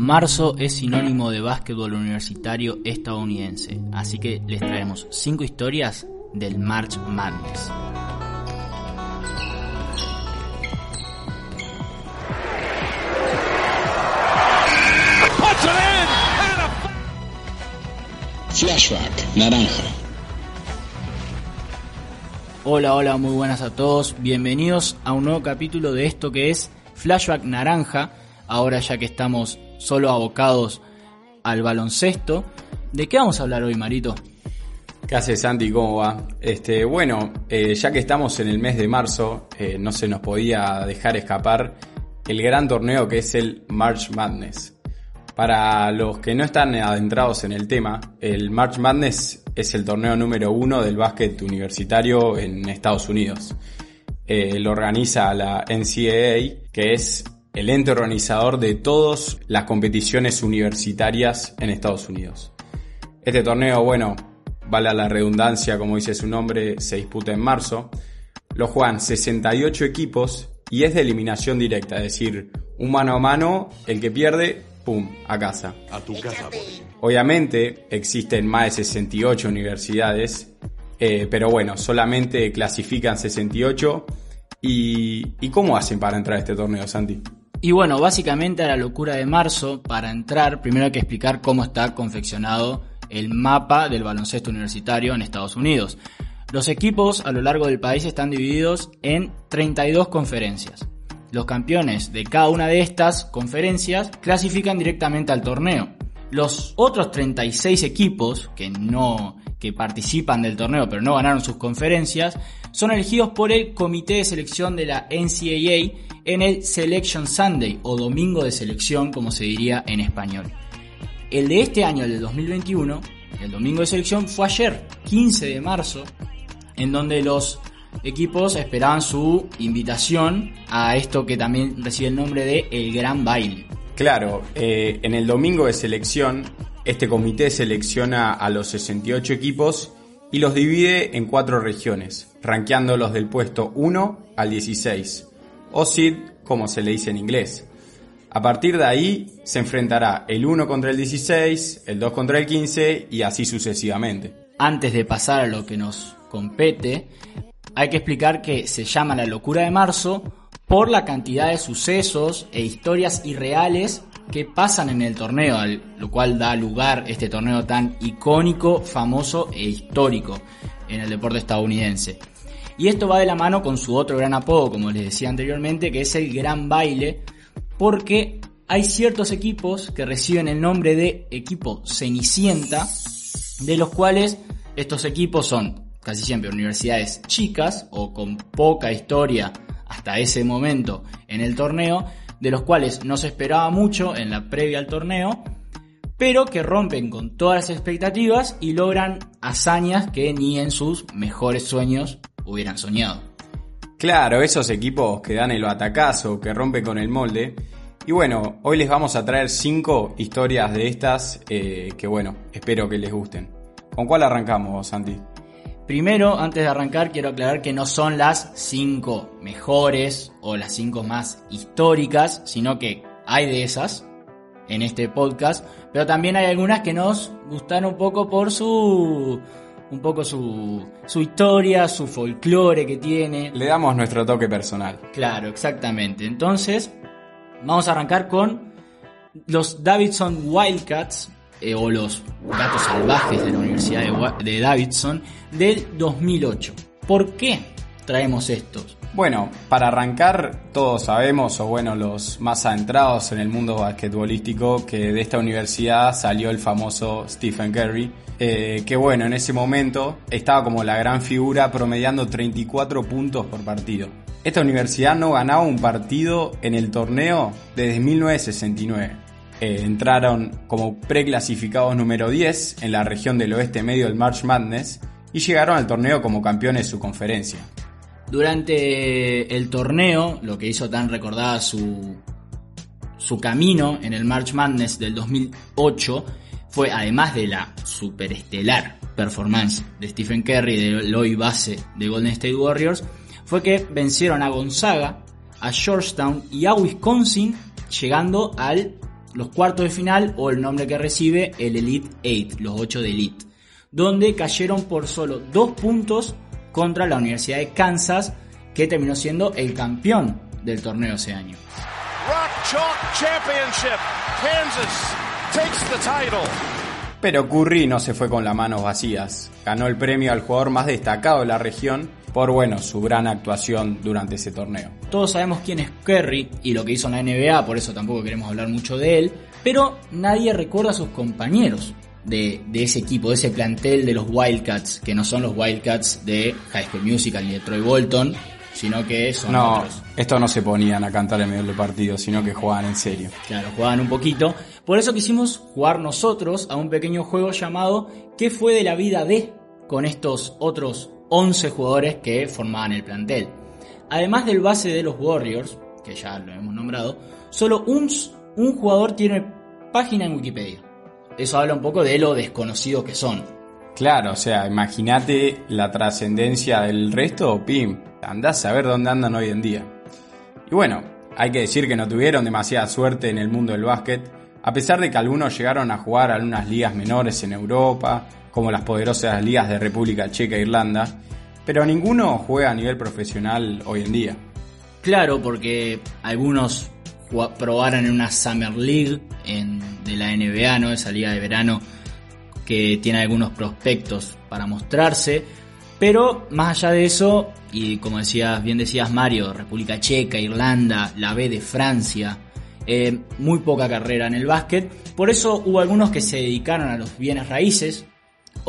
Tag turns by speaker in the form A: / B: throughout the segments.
A: Marzo es sinónimo de básquetbol universitario estadounidense, así que les traemos 5 historias del March Madness.
B: Flashback Naranja.
A: Hola, hola, muy buenas a todos. Bienvenidos a un nuevo capítulo de esto que es Flashback Naranja. Ahora ya que estamos solo abocados al baloncesto. ¿De qué vamos a hablar hoy, Marito?
C: ¿Qué haces, Santi? ¿Cómo va? Este, bueno, eh, ya que estamos en el mes de marzo, eh, no se nos podía dejar escapar el gran torneo que es el March Madness. Para los que no están adentrados en el tema, el March Madness es el torneo número uno del básquet universitario en Estados Unidos. Eh, lo organiza la NCAA, que es el ente organizador de todas las competiciones universitarias en Estados Unidos. Este torneo, bueno, vale la redundancia, como dice su nombre, se disputa en marzo. Lo juegan 68 equipos y es de eliminación directa, es decir, un mano a mano, el que pierde, pum, a casa.
B: A tu casa,
C: Obviamente existen más de 68 universidades, eh, pero bueno, solamente clasifican 68. ¿Y, ¿Y cómo hacen para entrar a este torneo, Santi?
A: Y bueno, básicamente a la locura de marzo, para entrar, primero hay que explicar cómo está confeccionado el mapa del baloncesto universitario en Estados Unidos. Los equipos a lo largo del país están divididos en 32 conferencias. Los campeones de cada una de estas conferencias clasifican directamente al torneo. Los otros 36 equipos que no que participan del torneo pero no ganaron sus conferencias son elegidos por el comité de selección de la NCAA en el Selection Sunday o domingo de selección como se diría en español. El de este año, el de 2021, el domingo de selección fue ayer, 15 de marzo, en donde los equipos esperaban su invitación a esto que también recibe el nombre de El Gran Baile.
C: Claro, eh, en el domingo de selección, este comité selecciona a los 68 equipos y los divide en cuatro regiones, rankeándolos del puesto 1 al 16, o SID como se le dice en inglés. A partir de ahí se enfrentará el 1 contra el 16, el 2 contra el 15 y así sucesivamente.
A: Antes de pasar a lo que nos compete, hay que explicar que se llama la locura de marzo por la cantidad de sucesos e historias irreales que pasan en el torneo, lo cual da lugar este torneo tan icónico, famoso e histórico en el deporte estadounidense. Y esto va de la mano con su otro gran apodo, como les decía anteriormente, que es el Gran Baile, porque hay ciertos equipos que reciben el nombre de equipo Cenicienta, de los cuales estos equipos son casi siempre universidades chicas o con poca historia hasta ese momento en el torneo, de los cuales no se esperaba mucho en la previa al torneo, pero que rompen con todas las expectativas y logran hazañas que ni en sus mejores sueños hubieran soñado.
C: Claro, esos equipos que dan el batacazo, que rompen con el molde. Y bueno, hoy les vamos a traer cinco historias de estas eh, que bueno, espero que les gusten. ¿Con cuál arrancamos, Santi?
A: Primero, antes de arrancar, quiero aclarar que no son las 5 mejores o las 5 más históricas, sino que hay de esas en este podcast, pero también hay algunas que nos gustan un poco por su un poco su, su historia, su folclore que tiene.
C: Le damos nuestro toque personal.
A: Claro, exactamente. Entonces, vamos a arrancar con los Davidson Wildcats, eh, o los gatos salvajes de la Universidad de, Davidson del 2008. ¿Por qué traemos estos?
C: Bueno, para arrancar, todos sabemos, o bueno, los más adentrados en el mundo basquetbolístico, que de esta universidad salió el famoso Stephen Curry, eh, que bueno, en ese momento estaba como la gran figura promediando 34 puntos por partido. Esta universidad no ganaba un partido en el torneo desde 1969. Eh, entraron como preclasificados número 10 en la región del oeste medio del March Madness y llegaron al torneo como campeones de su conferencia.
A: Durante el torneo, lo que hizo tan recordada su, su camino en el March Madness del 2008 fue, además de la superestelar performance de Stephen Curry, del hoy base de Golden State Warriors, fue que vencieron a Gonzaga, a Georgetown y a Wisconsin, llegando al los cuartos de final o el nombre que recibe el Elite 8, los 8 de Elite, donde cayeron por solo dos puntos contra la Universidad de Kansas, que terminó siendo el campeón del torneo ese año.
C: Pero Curry no se fue con las manos vacías. Ganó el premio al jugador más destacado de la región por bueno, su gran actuación durante ese torneo.
A: Todos sabemos quién es Curry y lo que hizo en la NBA, por eso tampoco queremos hablar mucho de él, pero nadie recuerda a sus compañeros de, ese equipo, de ese plantel de los Wildcats, que no son los Wildcats de High School Musical ni de Troy Bolton, sino que son
C: no,
A: otros.
C: Estos no se ponían a cantar en medio del partido, sino que jugaban en serio.
A: Claro, jugaban un poquito. Por eso quisimos jugar nosotros a un pequeño juego llamado ¿Qué fue de la vida de? con estos otros 11 jugadores que formaban el plantel. Además del base de los Warriors, que ya lo hemos nombrado, solo un, jugador tiene página en Wikipedia. Eso habla un poco de lo desconocido que son.
C: Claro, o sea, imagínate la trascendencia del resto, pim, andás a ver dónde andan hoy en día. Y bueno, hay que decir que no tuvieron demasiada suerte en el mundo del básquet, a pesar de que algunos llegaron a jugar a algunas ligas menores en Europa, como las poderosas ligas de República Checa e Irlanda, pero ninguno juega a nivel profesional hoy en día.
A: Claro, porque algunos probaron en una Summer League de la NBA, ¿no? esa liga de verano que tiene algunos prospectos para mostrarse, pero más allá de eso, y como decías, bien decías Mario, República Checa, Irlanda, la B de Francia, eh, muy poca carrera en el básquet, por eso hubo algunos que se dedicaron a los bienes raíces,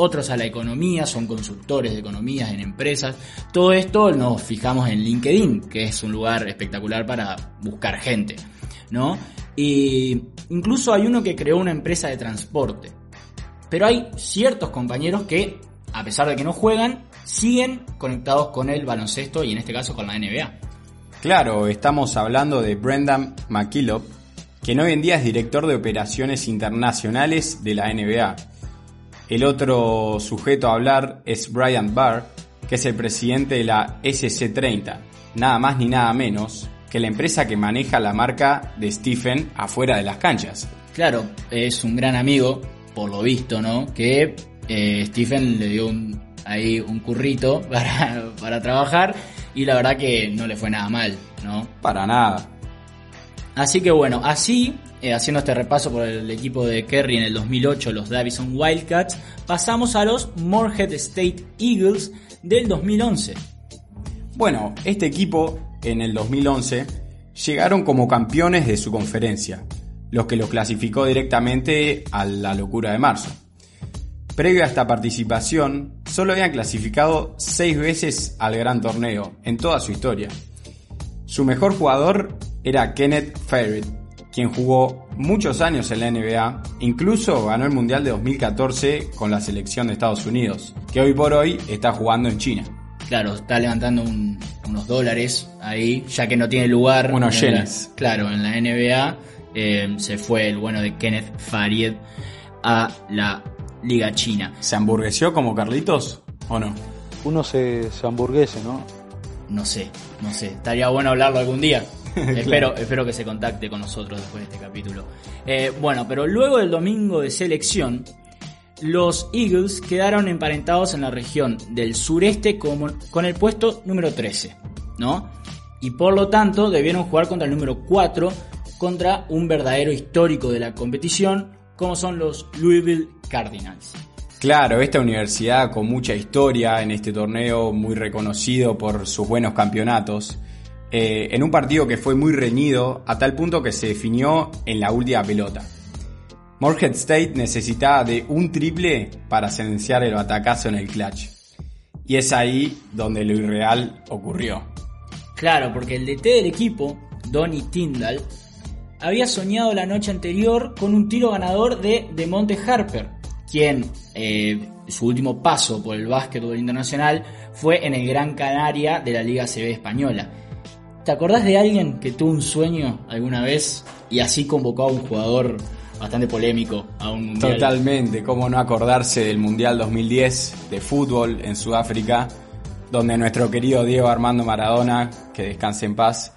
A: otros a la economía, son consultores de economías en empresas. Todo esto nos fijamos en LinkedIn, que es un lugar espectacular para buscar gente, ¿no? Y incluso hay uno que creó una empresa de transporte. Pero hay ciertos compañeros que, a pesar de que no juegan, siguen conectados con el baloncesto y en este caso con la NBA.
C: Claro, estamos hablando de Brendan McKillop, quien hoy en día es director de operaciones internacionales de la NBA el otro sujeto a hablar es Brian Barr, que es el presidente de la SC30, nada más ni nada menos que la empresa que maneja la marca de Stephen afuera de las canchas.
A: Claro, es un gran amigo, por lo visto, ¿no? Que eh, Stephen le dio un, ahí un currito para, para trabajar y la verdad que no le fue nada mal, ¿no?
C: Para nada.
A: Así que bueno, así eh, haciendo este repaso por el equipo de Kerry en el 2008, los Davison Wildcats, pasamos a los Morehead State Eagles del 2011.
C: Bueno, este equipo en el 2011 llegaron como campeones de su conferencia, los que los clasificó directamente a la locura de marzo. Previo a esta participación, solo habían clasificado seis veces al gran torneo en toda su historia. Su mejor jugador era Kenneth Ferret, quien jugó muchos años en la NBA, incluso ganó el Mundial de 2014 con la selección de Estados Unidos, que hoy por hoy está jugando en China.
A: Claro, está levantando unos dólares ahí, ya que no tiene lugar.
C: Unos yenes.
A: Claro, en la NBA eh, se fue el bueno de Kenneth Farid a la Liga China.
C: ¿Se hamburgueseó como Carlitos o no?
D: Uno se, se hamburguese, ¿no?
A: No sé, no sé. Estaría bueno hablarlo algún día. espero, espero que se contacte con nosotros después de este capítulo. Eh, bueno, pero luego del domingo de selección, los Eagles quedaron emparentados en la región del sureste con, con el puesto número 13, ¿no? Y por lo tanto debieron jugar contra el número 4, contra un verdadero histórico de la competición, como son los Louisville Cardinals.
C: Claro, esta universidad con mucha historia en este torneo, muy reconocido por sus buenos campeonatos. Eh, en un partido que fue muy reñido a tal punto que se definió en la última pelota. Morehead State necesitaba de un triple para silenciar el batacazo en el clutch. Y es ahí donde lo irreal ocurrió.
A: Claro, porque el DT del equipo, Donny Tyndall, había soñado la noche anterior con un tiro ganador de Monte Harper, quien eh, su último paso por el básquetbol internacional fue en el Gran Canaria de la Liga CB española. ¿Te acordás de alguien que tuvo un sueño alguna vez y así convocó a un jugador bastante polémico a un mundial?
C: Totalmente, cómo no acordarse del Mundial 2010 de fútbol en Sudáfrica, donde nuestro querido Diego Armando Maradona, que descanse en paz,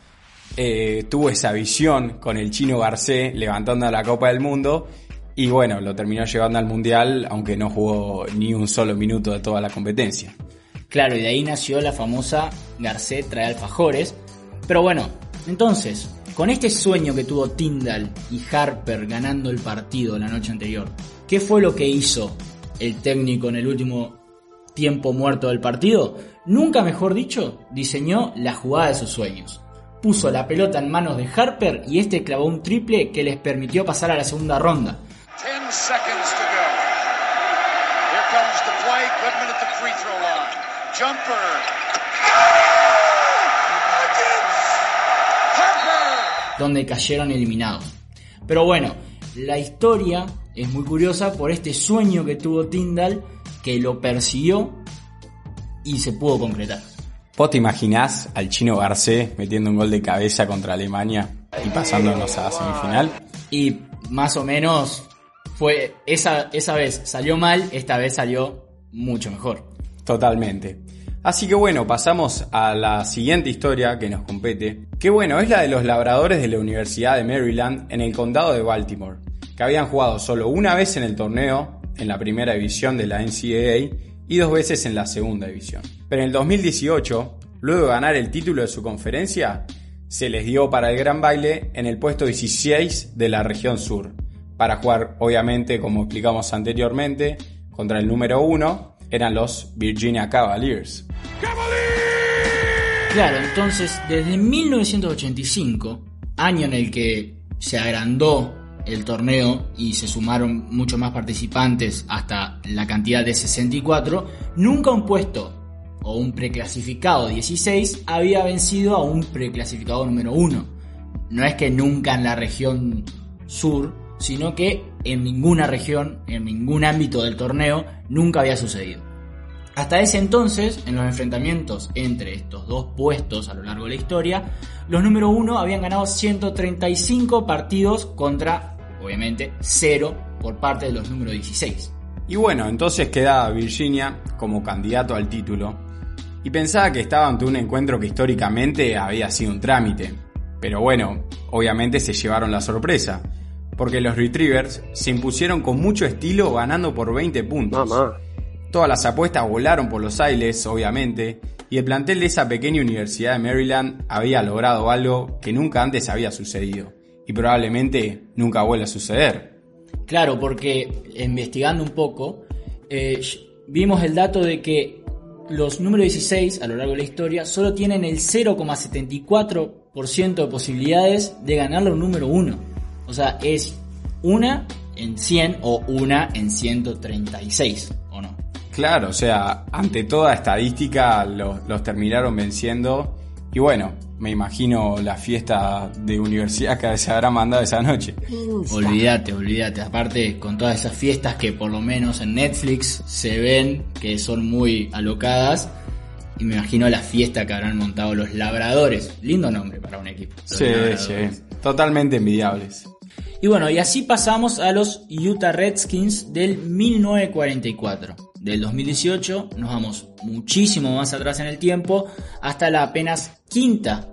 C: eh, tuvo esa visión con el chino Garcé levantando la Copa del Mundo y bueno, lo terminó llevando al Mundial, aunque no jugó ni un solo minuto de toda la competencia.
A: Claro, y de ahí nació la famosa Garcet trae alfajores. Pero bueno, entonces, con este sueño que tuvo Tyndall y Harper ganando el partido la noche anterior, ¿qué fue lo que hizo el técnico en el último tiempo muerto del partido? Nunca mejor dicho, diseñó la jugada de sus sueños. Puso la pelota en manos de Harper y este clavó un triple que les permitió pasar a la segunda ronda.
E: 10
A: donde cayeron eliminados. Pero bueno, la historia es muy curiosa por este sueño que tuvo Tyndall que lo persiguió y se pudo concretar.
C: ¿Vos te imaginás al chino Garcé metiendo un gol de cabeza contra Alemania y pasándonos a la semifinal?
A: Y más o menos fue esa, esa vez salió mal, esta vez salió mucho mejor.
C: Totalmente. Así que bueno, pasamos a la siguiente historia que nos compete, que bueno, es la de los labradores de la Universidad de Maryland en el condado de Baltimore, que habían jugado solo una vez en el torneo, en la primera división de la NCAA, y dos veces en la segunda división. Pero en el 2018, luego de ganar el título de su conferencia, se les dio para el gran baile en el puesto 16 de la región sur, para jugar obviamente, como explicamos anteriormente, contra el número 1, eran los Virginia Cavaliers.
A: Claro, entonces desde 1985, año en el que se agrandó el torneo y se sumaron muchos más participantes hasta la cantidad de 64, nunca un puesto o un preclasificado 16 había vencido a un preclasificado número 1. No es que nunca en la región sur, sino que en ninguna región, en ningún ámbito del torneo, nunca había sucedido. Hasta ese entonces, en los enfrentamientos entre estos dos puestos a lo largo de la historia, los número 1 habían ganado 135 partidos contra, obviamente, 0 por parte de los número 16.
C: Y bueno, entonces quedaba Virginia como candidato al título y pensaba que estaba ante un encuentro que históricamente había sido un trámite. Pero bueno, obviamente se llevaron la sorpresa, porque los Retrievers se impusieron con mucho estilo ganando por 20 puntos.
F: Mamá.
C: Todas las apuestas volaron por los aires, obviamente, y el plantel de esa pequeña universidad de Maryland había logrado algo que nunca antes había sucedido, y probablemente nunca vuelva a suceder.
A: Claro, porque investigando un poco, eh, vimos el dato de que los números 16 a lo largo de la historia solo tienen el 0,74% de posibilidades de ganar los número 1. O sea, es una en 100 o una en 136, ¿o no?
C: Claro, o sea, ante toda estadística los, los terminaron venciendo. Y bueno, me imagino la fiesta de universidad que se habrá mandado esa noche.
A: Olvídate, olvídate. Aparte, con todas esas fiestas que por lo menos en Netflix se ven, que son muy alocadas. Y me imagino la fiesta que habrán montado los labradores. Lindo nombre para un equipo.
C: Sí, sí, totalmente envidiables.
A: Y bueno, y así pasamos a los Utah Redskins del 1944. Del 2018 nos vamos muchísimo más atrás en el tiempo hasta la apenas quinta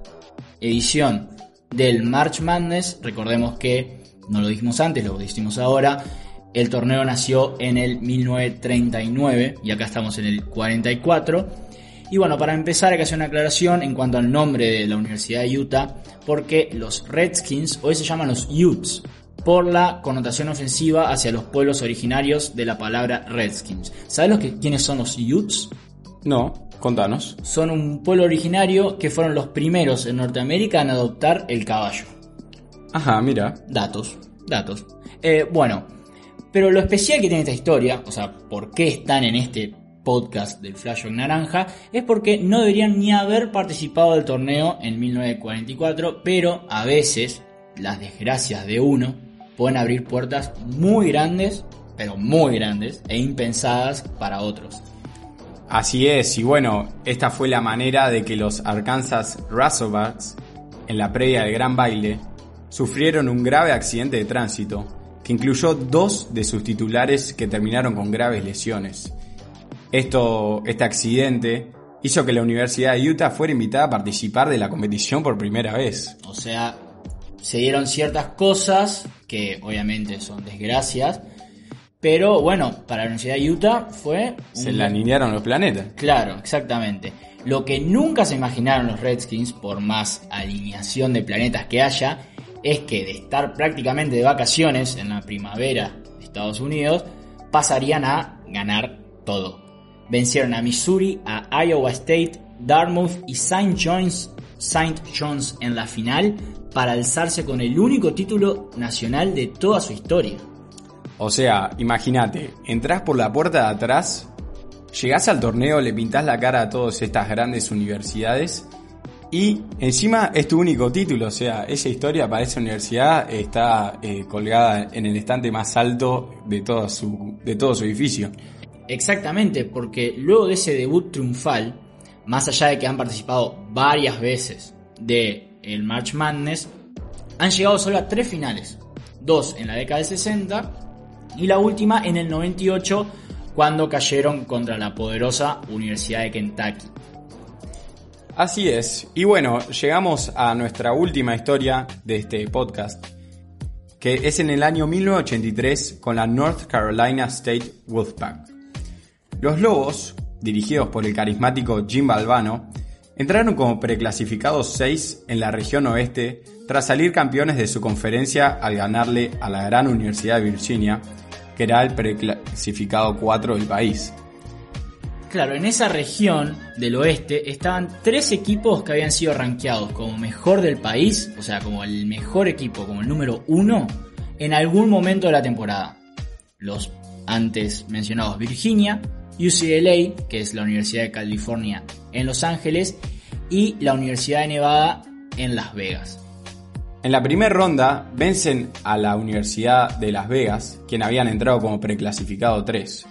A: edición del March Madness. Recordemos que, no lo dijimos antes, lo dijimos ahora, el torneo nació en el 1939 y acá estamos en el 44. Y bueno, para empezar hay que hacer una aclaración en cuanto al nombre de la Universidad de Utah, porque los Redskins hoy se llaman los Utes, por la connotación ofensiva hacia los pueblos originarios de la palabra Redskins. ¿Sabes que, quiénes son los Utes?
C: No, contanos.
A: Son un pueblo originario que fueron los primeros en Norteamérica en adoptar el caballo.
C: Ajá, mira.
A: Datos, datos. Eh, bueno, pero lo especial que tiene esta historia, o sea, por qué están en este podcast del Flashback Naranja, es porque no deberían ni haber participado del torneo en 1944, pero a veces las desgracias de uno pueden abrir puertas muy grandes, pero muy grandes e impensadas para otros.
C: Así es, y bueno, esta fue la manera de que los Arkansas Razorbacks, en la previa del gran baile, sufrieron un grave accidente de tránsito que incluyó dos de sus titulares que terminaron con graves lesiones. Esto, este accidente hizo que la Universidad de Utah fuera invitada a participar de la competición por primera vez.
A: O sea, se dieron ciertas cosas que obviamente son desgracias, pero bueno, para la Universidad de Utah fue...
C: Se le alinearon los planetas.
A: Claro, exactamente. Lo que nunca se imaginaron los Redskins, por más alineación de planetas que haya, es que de estar prácticamente de vacaciones en la primavera de Estados Unidos, pasarían a ganar todo. Vencieron a Missouri, a Iowa State, Dartmouth y St. John's, St. John's en la final para alzarse con el único título nacional de toda su historia.
C: O sea, imagínate, entrás por la puerta de atrás, llegás al torneo, le pintás la cara a todas estas grandes universidades y encima es tu único título, o sea, esa historia para esa universidad está eh, colgada en el estante más alto de todo su, de todo su edificio.
A: Exactamente, porque luego de ese debut triunfal, más allá de que han participado varias veces de el March Madness, han llegado solo a tres finales. Dos en la década del 60 y la última en el 98 cuando cayeron contra la poderosa Universidad de Kentucky.
C: Así es, y bueno, llegamos a nuestra última historia de este podcast, que es en el año 1983 con la North Carolina State Wolfpack. Los Lobos, dirigidos por el carismático Jim Balvano, entraron como preclasificados 6 en la región oeste tras salir campeones de su conferencia al ganarle a la gran Universidad de Virginia, que era el preclasificado 4 del país.
A: Claro, en esa región del oeste estaban tres equipos que habían sido rankeados como mejor del país, o sea, como el mejor equipo, como el número uno, en algún momento de la temporada. Los antes mencionados Virginia, UCLA, que es la Universidad de California en Los Ángeles, y la Universidad de Nevada en Las Vegas.
C: En la primera ronda vencen a la Universidad de Las Vegas, quien habían entrado como preclasificado 3.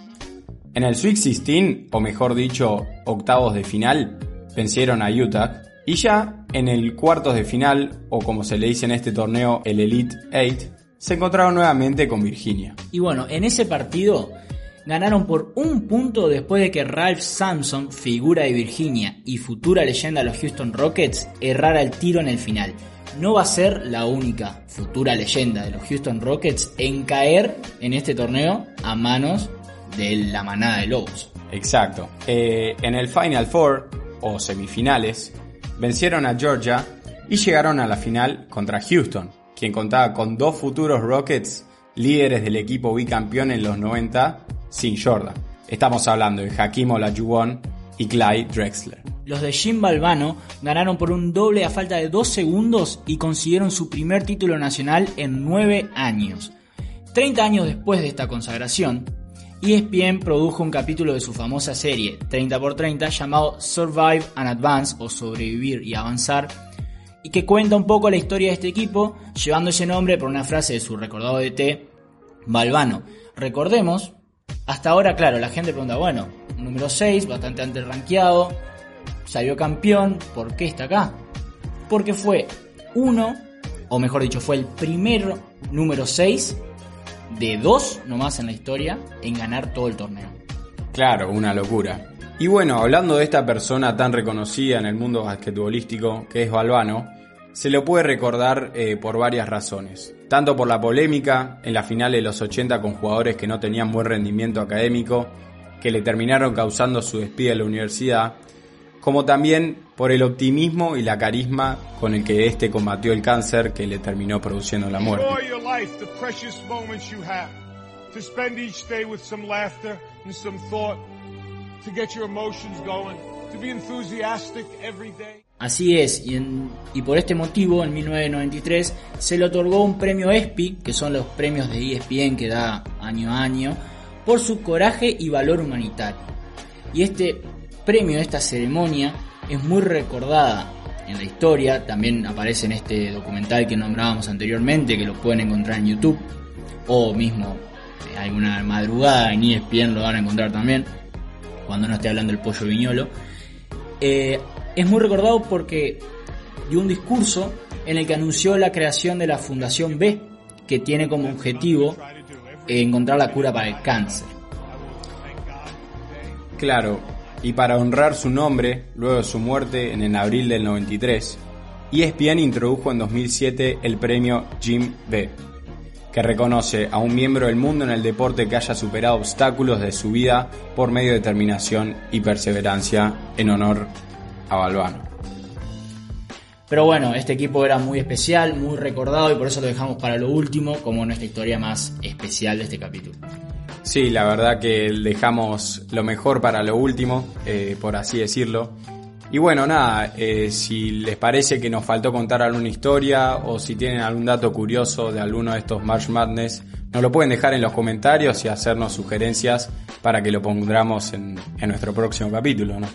C: En el Sweet 16, o mejor dicho, octavos de final, vencieron a Utah. Y ya en el cuartos de final, o como se le dice en este torneo, el Elite 8, se encontraron nuevamente con Virginia.
A: Y bueno, en ese partido ganaron por un punto después de que Ralph Sampson, figura de Virginia y futura leyenda de los Houston Rockets, errara el tiro en el final. No va a ser la única futura leyenda de los Houston Rockets en caer en este torneo a manos de la manada de lobos.
C: Exacto. Eh, en el Final Four, o semifinales, vencieron a Georgia y llegaron a la final contra Houston, quien contaba con dos futuros Rockets, líderes del equipo bicampeón en los 90, sin Jordan. Estamos hablando de Hakim Olajuwon y Clyde Drexler.
A: Los de Jim Balvano ganaron por un doble a falta de dos segundos y consiguieron su primer título nacional en nueve años. 30 años después de esta consagración, E ESPN produjo un capítulo de su famosa serie 30x30 llamado Survive and Advance o Sobrevivir y Avanzar y que cuenta un poco la historia de este equipo llevando ese nombre por una frase de su recordado DT Balvano. Recordemos, hasta ahora claro, la gente pregunta, bueno, número 6, bastante antes rankeado, salió campeón, ¿por qué está acá? Porque fue uno, o mejor dicho, fue el primer número 6 de dos nomás en la historia en ganar todo el torneo.
C: Claro, una locura. Y bueno, hablando de esta persona tan reconocida en el mundo basquetbolístico que es Balvano, se lo puede recordar eh, por varias razones. Tanto por la polémica en la final de los 80 con jugadores que no tenían buen rendimiento académico, que le terminaron causando su despido de la universidad, como también por el optimismo y la carisma con el que este combatió el cáncer que le terminó produciendo la muerte.
A: Así es, y, por este motivo, en 1993, se le otorgó un premio ESPY, que son los premios de ESPN que da año a año, por su coraje y valor humanitario. Y este premio, esta ceremonia, es muy recordada en la historia, también aparece en este documental que nombrábamos anteriormente, que lo pueden encontrar en YouTube, o mismo eh, alguna madrugada en ESPN lo van a encontrar también, cuando no esté hablando el pollo viñolo. Eh, es muy recordado porque dio un discurso en el que anunció la creación de la Fundación B, que tiene como objetivo encontrar la cura para el cáncer.
C: Claro, Y para honrar su nombre, luego de su muerte en el abril del 93, ESPN introdujo en 2007 el premio Jim B, que reconoce a un miembro del mundo en el deporte que haya superado obstáculos de su vida por medio de determinación y perseverancia en honor a Balbano.
A: Pero bueno, este equipo era muy especial, muy recordado y por eso lo dejamos para lo último como nuestra historia más especial de este capítulo.
C: Sí, la verdad que dejamos lo mejor para lo último, eh, por así decirlo. Y bueno, nada, eh, si les parece que nos faltó contar alguna historia o si tienen algún dato curioso de alguno de estos March Madness, nos lo pueden dejar en los comentarios y hacernos sugerencias para que lo pondremos en, en nuestro próximo capítulo, ¿no?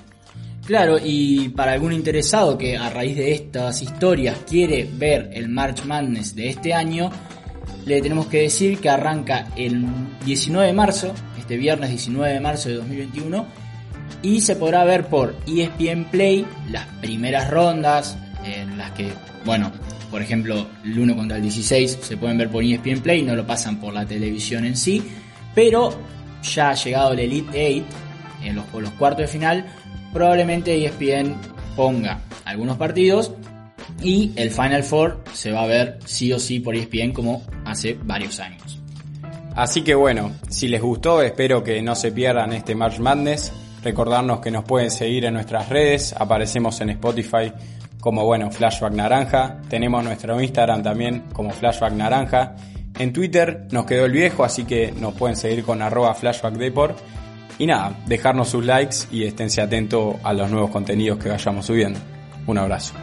A: Claro, y para algún interesado que a raíz de estas historias quiere ver el March Madness de este año, le tenemos que decir que arranca el 19 de marzo, este viernes 19 de marzo de 2021, y se podrá ver por ESPN Play las primeras rondas, en las que, bueno, por ejemplo, el 1 contra el 16 se pueden ver por ESPN Play, no lo pasan por la televisión en sí, pero ya ha llegado el Elite 8, en los, por los cuartos de final, probablemente ESPN ponga algunos partidos y el Final Four se va a ver sí o sí por ESPN como hace varios años.
C: Así que bueno, si les gustó, espero que no se pierdan este March Madness. Recordarnos que nos pueden seguir en nuestras redes, aparecemos en Spotify como bueno Flashback Naranja, tenemos nuestro Instagram también como Flashback Naranja. En Twitter nos quedó el viejo, así que nos pueden seguir con arroba Flashback Deport. Y nada, dejarnos sus likes y esténse atentos a los nuevos contenidos que vayamos subiendo. Un abrazo.